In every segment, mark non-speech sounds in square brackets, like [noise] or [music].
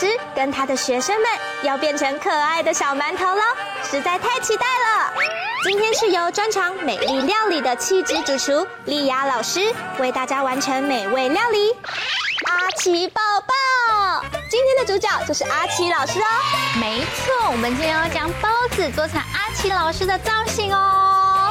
师跟他的学生们要变成可爱的小馒头喽，实在太期待了。今天是由专长美丽料理的气质主厨莉亚老师为大家完成美味料理。阿奇宝宝，今天的主角就是阿奇老师哦。没错，我们今天要将包子做成阿奇老师的造型哦。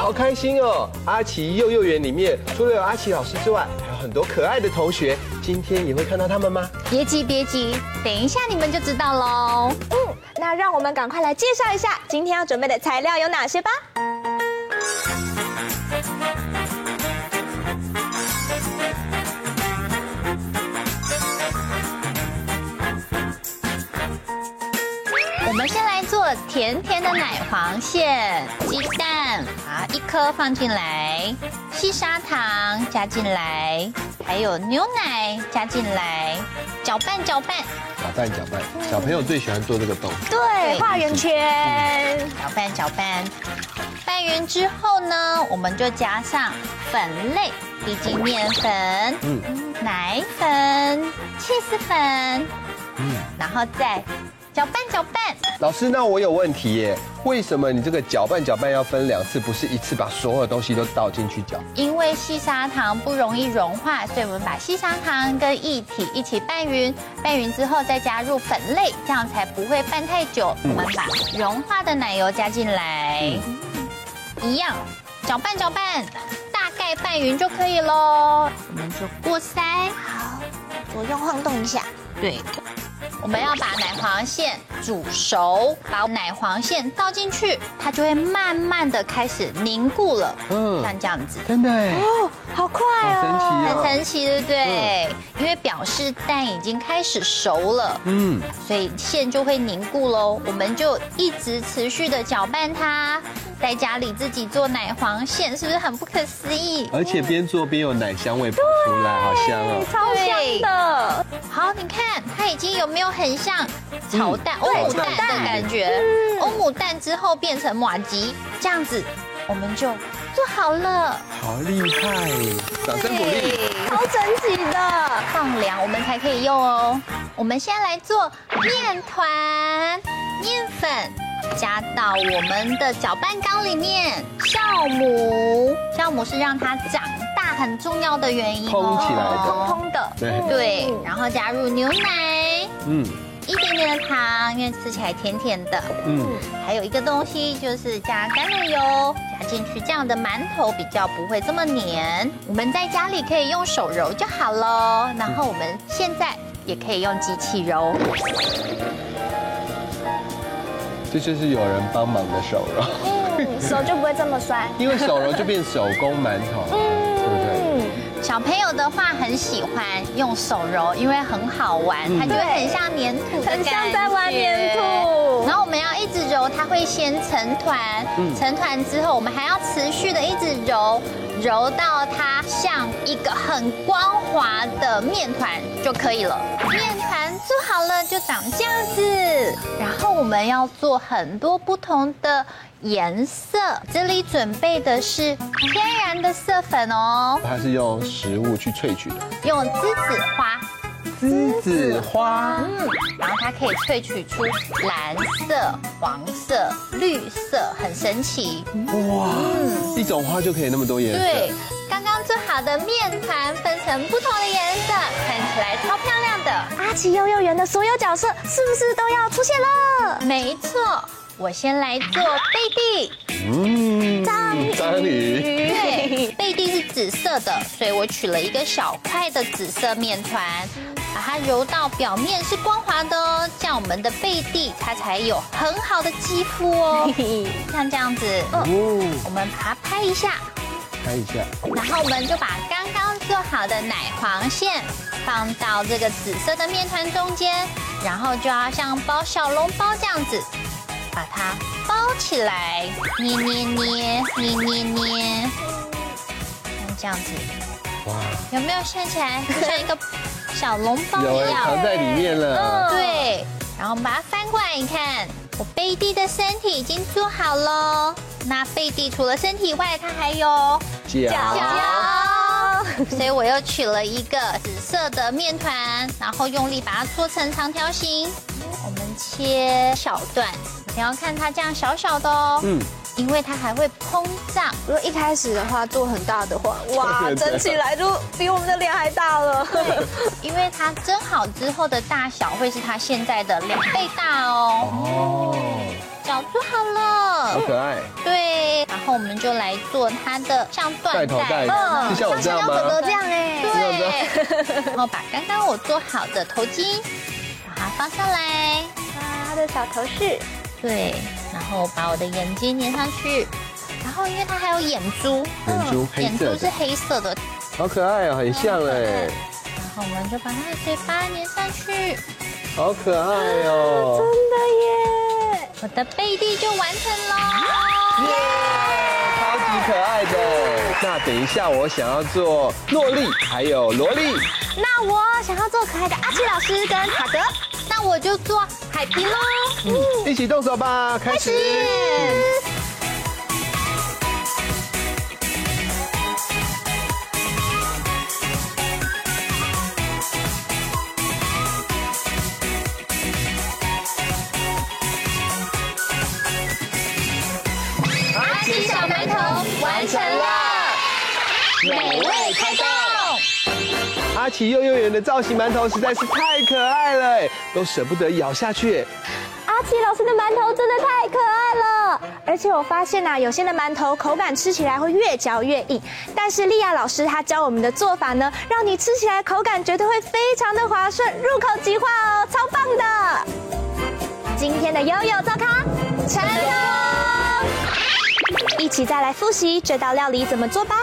好开心哦！阿奇幼幼园里面除了有阿奇老师之外，还有很多可爱的同学。今天也会看到他们吗？别急别急，等一下你们就知道喽。嗯，那让我们赶快来介绍一下今天要准备的材料有哪些吧。我们先来做甜甜的奶黄馅，鸡蛋啊一颗放进来，细砂糖加进来，还有牛奶加进来，搅拌搅拌，搅拌搅拌。小朋友最喜欢做这个动作。对，画圆圈，搅拌搅拌。拌匀之后呢，我们就加上粉类，低筋面粉、嗯，奶粉、起司粉，嗯，然后再。搅拌搅拌，老师，那我有问题耶？为什么你这个搅拌搅拌要分两次，不是一次把所有东西都倒进去搅？因为细砂糖不容易融化，所以我们把细砂糖跟液体一起拌匀，拌匀之后再加入粉类，这样才不会拌太久。我们把融化的奶油加进来，一样搅拌搅拌，大概拌匀就可以喽。我们就过筛，好，左右晃动一下，对。我们要把奶黄馅煮熟，把奶黄馅倒进去，它就会慢慢的开始凝固了。嗯，像这样子。真的哦，好快哦，神奇哦，很神奇，对不对？嗯，因为表示蛋已经开始熟了。嗯，所以馅就会凝固喽。我们就一直持续的搅拌它。在家里自己做奶黄馅，是不是很不可思议？而且边做边有奶香味跑出来，好香哦，超香的。好，你看它已经有没有很像炒蛋、欧、嗯、姆蛋的感觉？欧、嗯、姆蛋之后变成马吉，这样子我们就做好了。好厉害！掌声鼓励。超神奇的，放凉我们才可以用哦。我们先来做面团、面粉。加到我们的搅拌缸里面，酵母，酵母是让它长大很重要的原因哦。通起来的，通通的。对对，然后加入牛奶，嗯，一点点的糖，因为吃起来甜甜的。嗯，还有一个东西就是加橄榄油，加进去，这样的馒头比较不会这么黏。我们在家里可以用手揉就好了，然后我们现在也可以用机器揉。这就是有人帮忙的手揉，嗯，手就不会这么酸，[laughs] 因为手揉就变手工馒头，嗯，对不对？小朋友的话很喜欢用手揉，因为很好玩，它就会很像粘土，很像在玩粘土。然后我们要一直揉，它会先成团，成团之后我们还要持续的一直揉，揉到它像一个很光滑的面团就可以了。面团做好了就长这样子，然后我们要做很多不同的颜色。这里准备的是天然的色粉哦，它是用食物去萃取的，用栀子花。栀子花，嗯，然后它可以萃取出蓝色、黄色、绿色，很神奇。哇，嗯，一种花就可以那么多颜色。对，刚刚做好的面团分成不同的颜色，看起来超漂亮的。阿奇幼幼园的所有角色是不是都要出现了？没错，我先来做贝蒂。嗯，章鱼。紫色的，所以我取了一个小块的紫色面团。把它揉到表面是光滑的哦，这样我们的贝蒂它才有很好的肌肤哦。[laughs] 像这样子，哦，我们把它拍一下，拍一下，然后我们就把刚刚做好的奶黄馅放到这个紫色的面团中间，然后就要像包小笼包这样子，把它包起来，捏捏捏，捏捏捏，这样子，哇，有没有看起来 [laughs] 像一个小笼包一样？藏在里面了。嗯，对。然后我们把它翻过来，你看，我贝蒂的身体已经做好了。那贝蒂除了身体以外，它还有脚。所以我又取了一个紫色的面团，然后用力把它搓成长条形。我们切小段，你要看它这样小小的哦。嗯。因为它还会膨胀。如果一开始的话做很大的话，[laughs] 哇，蒸起来就比我们的脸还大了。[laughs] 对，因为它蒸好之后的大小会是它现在的两倍大哦。哦，脚做好了，好可爱。对，然后我们就来做它的像缎带，嗯，像我这样吗？这样哎，对。然后把刚刚我做好的头巾把它放上来，啊，它的小头饰，对。然后把我的眼睛粘上去，然后因为它还有眼珠，眼珠，眼珠是黑色的，好可爱哦，很像哎。然后我们就把它的嘴巴粘上去，好可爱哦，真的耶！我的贝蒂就完成了，耶，超级可爱的。那等一下我想要做诺丽，还有萝莉。那我想要做可爱的阿奇老师跟塔德。那我就做一起动手吧，开始。阿奇小馒头完成了，美味开动。阿奇幼幼园的造型馒头实在是太可爱了，都舍不得咬下去。阿奇老师的馒头真的太可爱了，而且我发现呐、有些的馒头口感吃起来会越嚼越硬，但是莉亚老师她教我们的做法呢，让你吃起来口感绝对会非常的滑顺，入口即化哦，超棒的。今天的悠悠灶咖成功，一起再来复习这道料理怎么做吧。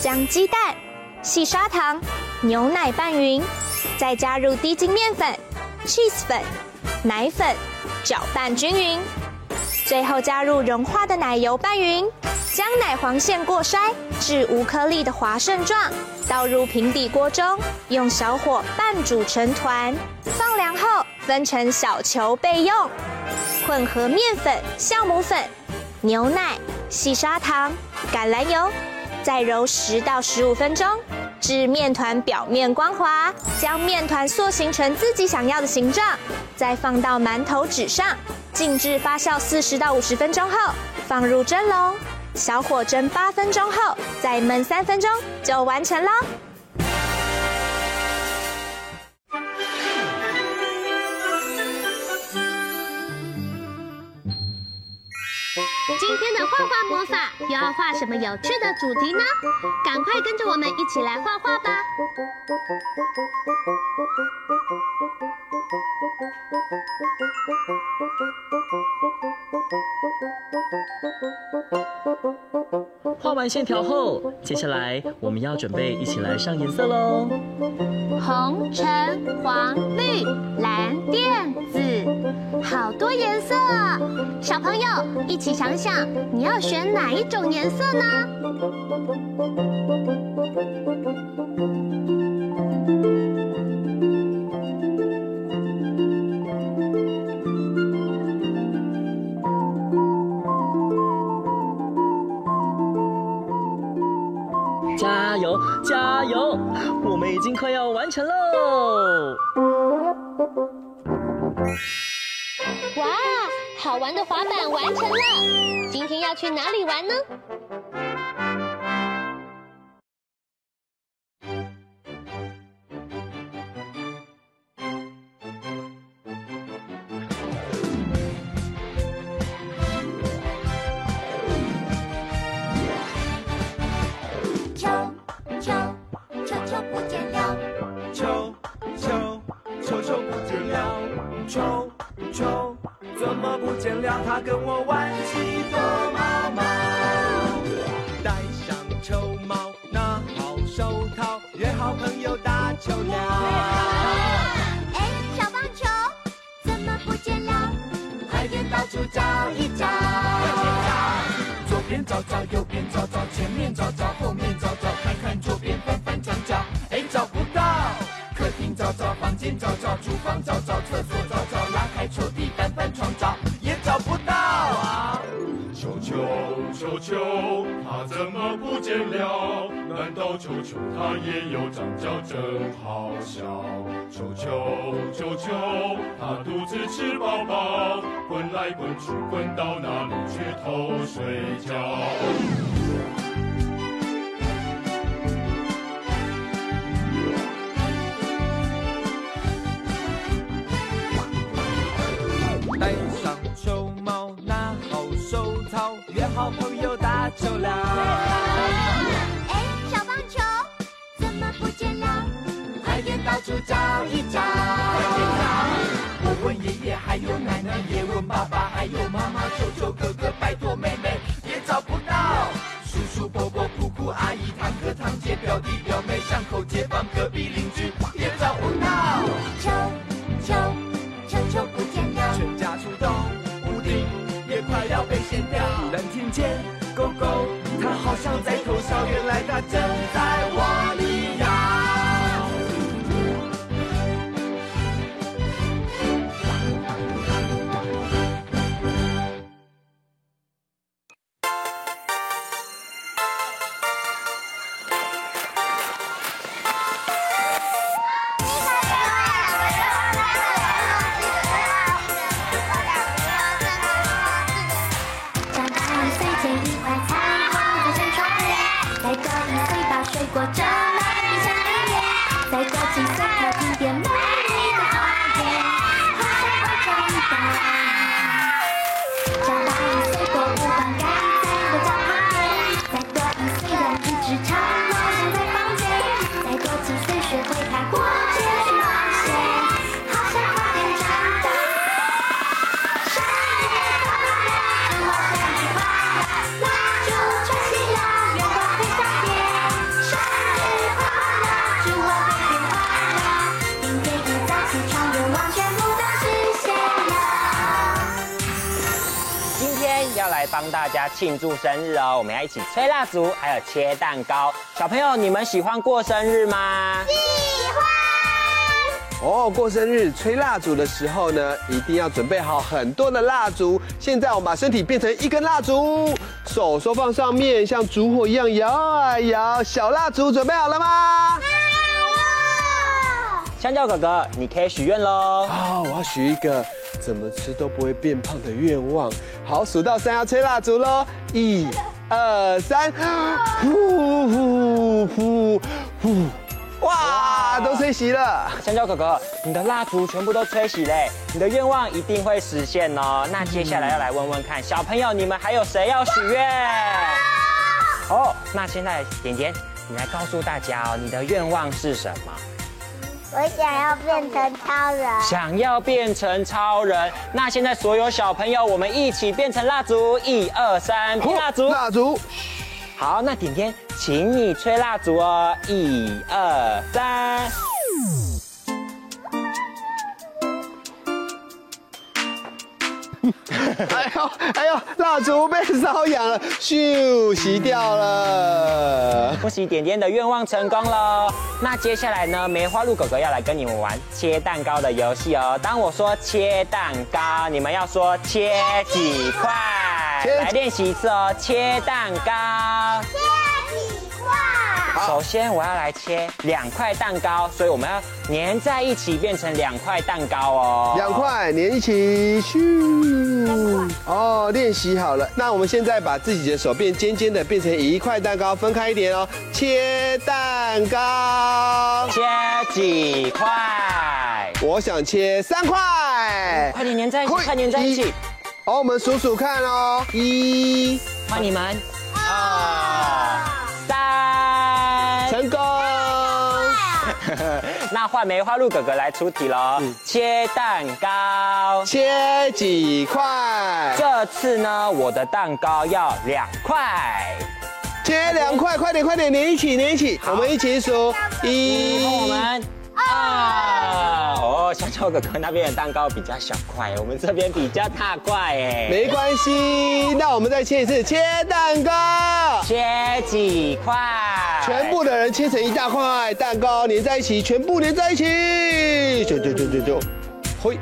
将鸡蛋。细砂糖、牛奶拌匀，再加入低筋面粉、cheese 粉、奶粉，搅拌均匀。最后加入融化的奶油拌匀，将奶黄馅过筛至无颗粒的滑顺状，倒入平底锅中，用小火拌煮成团。放凉后分成小球备用。混合面粉、酵母粉、牛奶、细砂糖、橄榄油。再揉十到十五分钟，至面团表面光滑，将面团塑形成自己想要的形状，再放到馒头纸上，静置发酵四十到五十分钟后，放入蒸笼，小火蒸八分钟后，再焖三分钟就完成了。今天的画画魔法又要画什么有趣的主题呢？赶快跟着我们一起来画画吧！画完线条后，接下来我们要准备一起来上颜色喽。红、橙、黄、绿、蓝、靛、紫，好多颜色啊！小朋友一起想想，你要选哪一种颜色呢？好玩的滑板完成了！今天要去哪里玩呢？他跟我玩起躲猫猫，戴上球帽，拿好手套，约好朋友打。球了。哎，小棒球怎么不见了？快点到处找一找。左边找找，右边找找，前面找找球球，它怎么不见了？难道球球它也有长脚，真好笑？球球球球，它肚子吃饱饱，滚来滚去，滚到哪里去偷睡觉？球了。哎，小棒球怎么不见了？快点到处找一找。我问爷爷，还有奶奶，也问爸帮大家庆祝生日哦，我们要一起吹蜡烛，还有切蛋糕。小朋友，你们喜欢过生日吗？喜欢哦，过生日吹蜡烛的时候呢，一定要准备好很多的蜡烛。现在我们把身体变成一根蜡烛，手手放上面，像烛火一样摇啊摇。小蜡烛准备好了吗？香蕉哥哥，你可以许愿喽。好，我要许一个怎么吃都不会变胖的愿望。好，数到三要吹蜡烛喽，一、二、三，呼呼呼呼，哇，都吹熄了。香蕉哥哥，你的蜡烛全部都吹熄嘞，你的愿望一定会实现哦。那接下来要来问问看，小朋友你们还有谁要许愿？哦，那现在点点，你来告诉大家哦，你的愿望是什么？我想要变成超人。想要变成超人，那现在所有小朋友，我们一起变成蜡烛，一二三，蜡烛，蜡烛。好，那点点，请你吹蜡烛哦，一二三。[laughs] 哎呦哎呦，蜡烛被烧痒了，咻，熄掉了。恭喜点点的愿望成功了。那接下来呢，梅花鹿哥哥要来跟你们玩切蛋糕的游戏哦。当我说切蛋糕，你们要说切几块。来练习一次哦，切蛋糕。首先我要来切两块蛋糕，所以我们要粘在一起变成两块蛋糕哦。两块粘一起，咻！哦，练习好了。那我们现在把自己的手变尖尖的，变成一块蛋糕，分开一点哦。切蛋糕，切几块？我想切三块。快点粘在一起，快粘在一起。好，我们数数看哦，一，换你们，二，[laughs] 那换梅花鹿哥哥来出题喽。切蛋糕，切几块？这次呢，我的蛋糕要两块。切两块，快点快点，连一起连一起，我们一起数一，我们二。哦，香蕉哥哥那边的蛋糕比较小块，我们这边比较大块哎。没关系，那我们再切一次，切蛋糕，切几块？全部的人切成一大块蛋糕，连在一起，全部连在一起，就就就就就，嘿。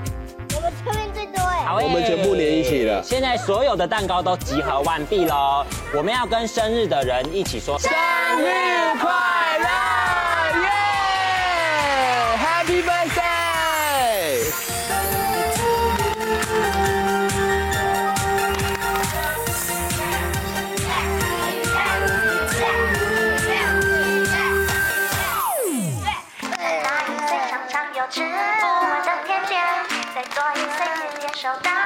好，我们全部连一起了。现在所有的蛋糕都集合完毕喽，我们要跟生日的人一起说生日快乐，耶！Happy birthday！天天收到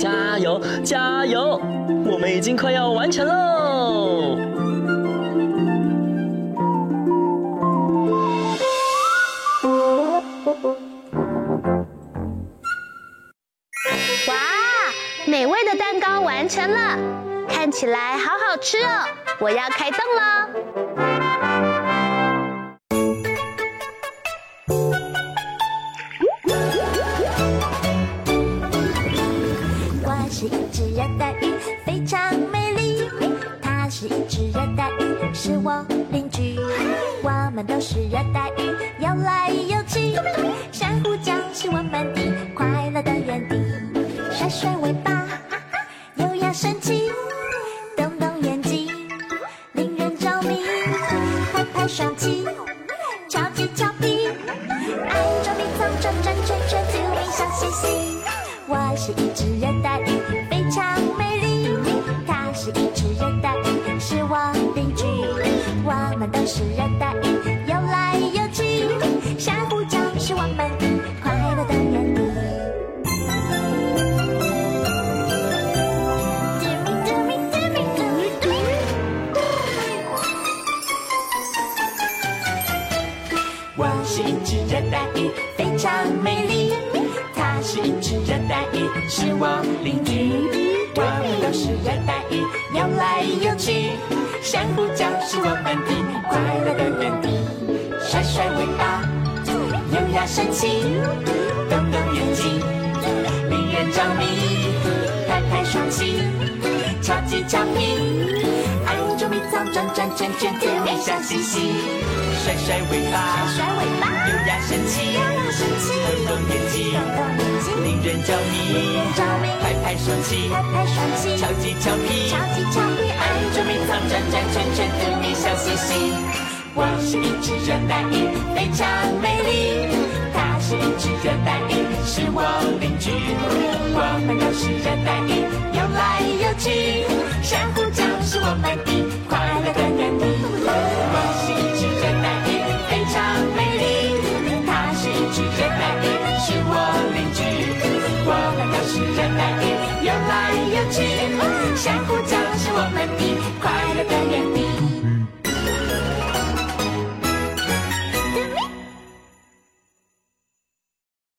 加油，加油！我们已经快要完成喽。哇，美味的蛋糕完成了，看起来好好吃哦！我要开动喽。是热带鱼，非常美丽。它是一只热带鱼，是我邻居。我们都是热带鱼，游来游去。珊瑚礁是我们的快乐的园地。甩甩尾巴，优雅神气，是热带鱼，游来游去。珊瑚礁是我们的快乐的园地。Do me do me do me do me do me。我是一只热带鱼，非常美丽。它是一只热带鱼，是我邻居。我们都是热带鱼，游来游去，相互交是我们的快乐的园地。甩甩尾巴，优雅神气，动动眼睛，令人着迷。拍拍双鳍，敲击俏皮，爱捉迷藏，转转圈圈，甜蜜笑嘻嘻。甩甩尾巴，甩甩尾巴，优雅神气，优雅神气，动动眼睛，动动眼睛，令人着迷，令人着迷。拍拍双鳍，拍拍双鳍，敲击俏皮，敲击俏皮，爱捉迷藏，转转圈圈，甜蜜笑嘻嘻。我是一只热带鱼，非常美丽。它是一只热带鱼，是我邻居。我们都是热带鱼，游来游去，珊瑚礁是我们的快乐的园地。我是一只热带鱼，非常美丽。它是一只热带鱼，是我邻居。我们都是热带鱼，游来游去，相互交是我们的快乐的园地。